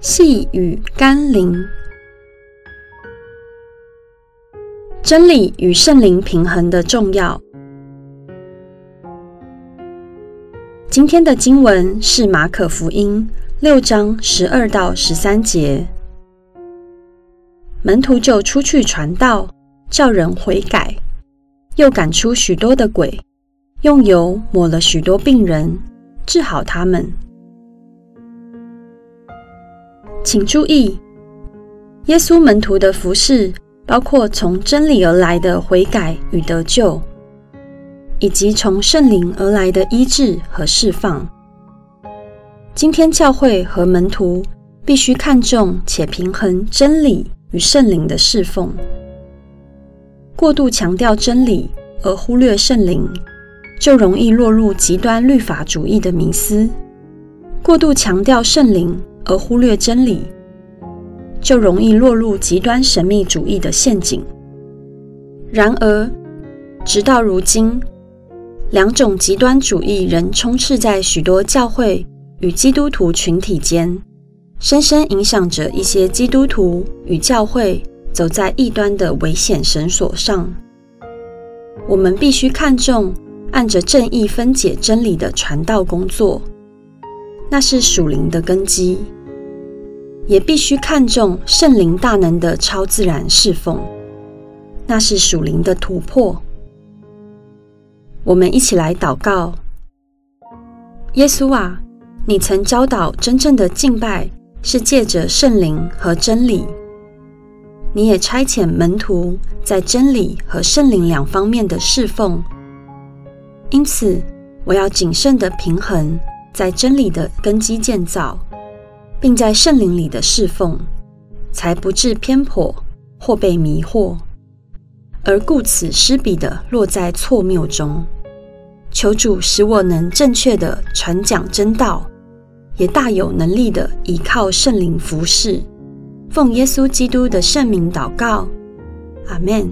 细雨甘霖，真理与圣灵平衡的重要。今天的经文是马可福音六章十二到十三节，门徒就出去传道，叫人悔改，又赶出许多的鬼，用油抹了许多病人，治好他们。请注意，耶稣门徒的服事包括从真理而来的悔改与得救，以及从圣灵而来的医治和释放。今天教会和门徒必须看重且平衡真理与圣灵的侍奉。过度强调真理而忽略圣灵，就容易落入极端律法主义的迷思；过度强调圣灵，而忽略真理，就容易落入极端神秘主义的陷阱。然而，直到如今，两种极端主义仍充斥在许多教会与基督徒群体间，深深影响着一些基督徒与教会走在异端的危险绳索上。我们必须看重按着正义分解真理的传道工作，那是属灵的根基。也必须看重圣灵大能的超自然侍奉，那是属灵的突破。我们一起来祷告：耶稣啊，你曾教导真正的敬拜是借着圣灵和真理，你也差遣门徒在真理和圣灵两方面的侍奉。因此，我要谨慎地平衡在真理的根基建造。并在圣灵里的侍奉，才不致偏颇或被迷惑，而顾此失彼的落在错谬中。求主使我能正确地传讲真道，也大有能力地依靠圣灵服侍。奉耶稣基督的圣名祷告，阿门。